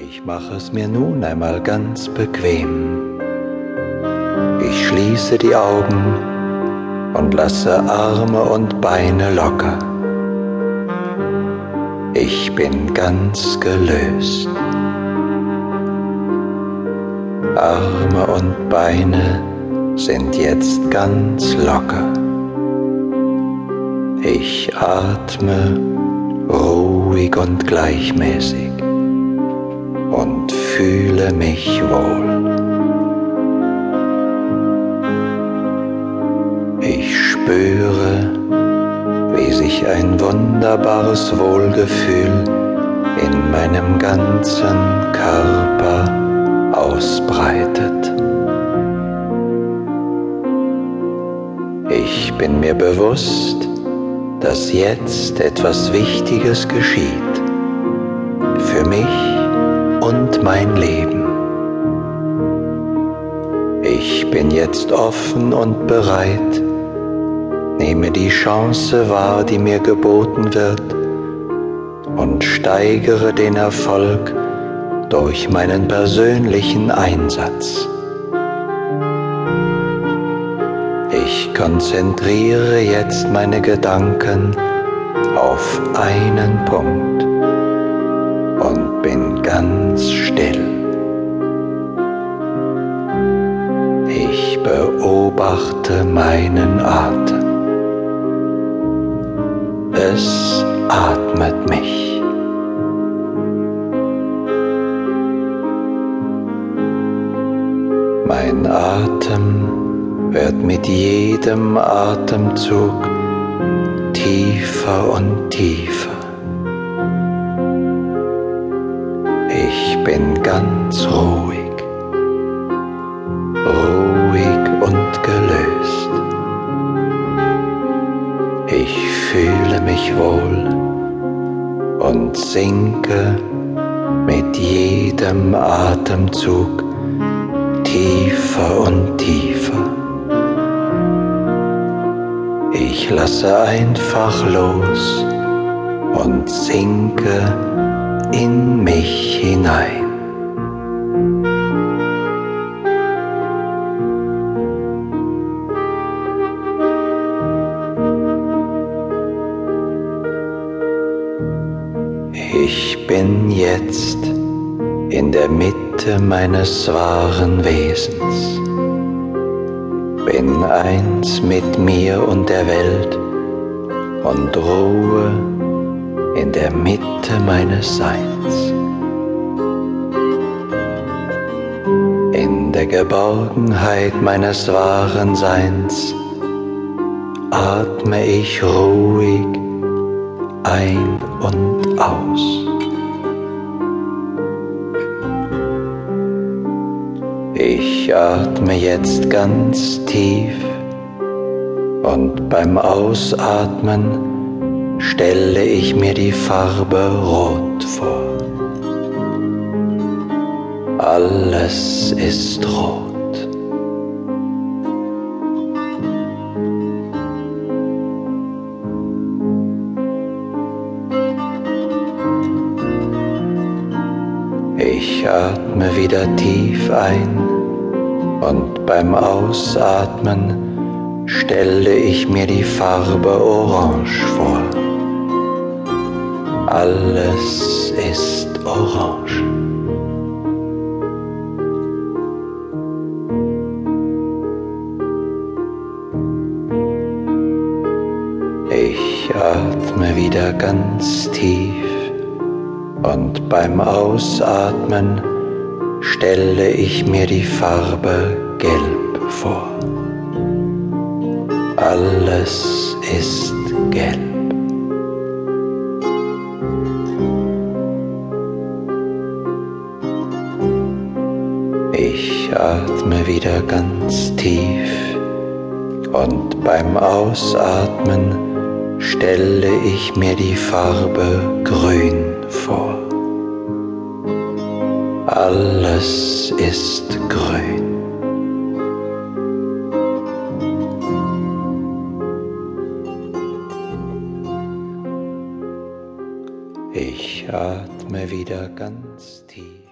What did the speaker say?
Ich mache es mir nun einmal ganz bequem. Ich schließe die Augen und lasse Arme und Beine locker. Ich bin ganz gelöst. Arme und Beine sind jetzt ganz locker. Ich atme ruhig und gleichmäßig fühle mich wohl. Ich spüre, wie sich ein wunderbares Wohlgefühl in meinem ganzen Körper ausbreitet. Ich bin mir bewusst, dass jetzt etwas Wichtiges geschieht und mein Leben. Ich bin jetzt offen und bereit, nehme die Chance wahr, die mir geboten wird und steigere den Erfolg durch meinen persönlichen Einsatz. Ich konzentriere jetzt meine Gedanken auf einen Punkt ganz still. Ich beobachte meinen Atem. Es atmet mich. Mein Atem wird mit jedem Atemzug tiefer und tiefer. Bin ganz ruhig, ruhig und gelöst. Ich fühle mich wohl und sinke mit jedem Atemzug tiefer und tiefer. Ich lasse einfach los und sinke in mich hinein. Ich bin jetzt in der Mitte meines wahren Wesens, bin eins mit mir und der Welt und ruhe in der Mitte meines Seins. In der Geborgenheit meines wahren Seins atme ich ruhig ein und aus. Ich atme jetzt ganz tief und beim Ausatmen stelle ich mir die Farbe Rot vor. Alles ist rot. Ich atme wieder tief ein und beim Ausatmen stelle ich mir die Farbe Orange vor. Alles ist orange. Ich atme wieder ganz tief und beim Ausatmen stelle ich mir die Farbe Gelb vor. Alles ist gelb. Ich atme wieder ganz tief und beim Ausatmen stelle ich mir die Farbe Grün vor. Alles ist grün. Ich atme wieder ganz tief.